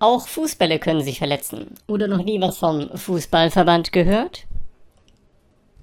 Auch Fußbälle können sich verletzen. Oder noch nie was vom Fußballverband gehört?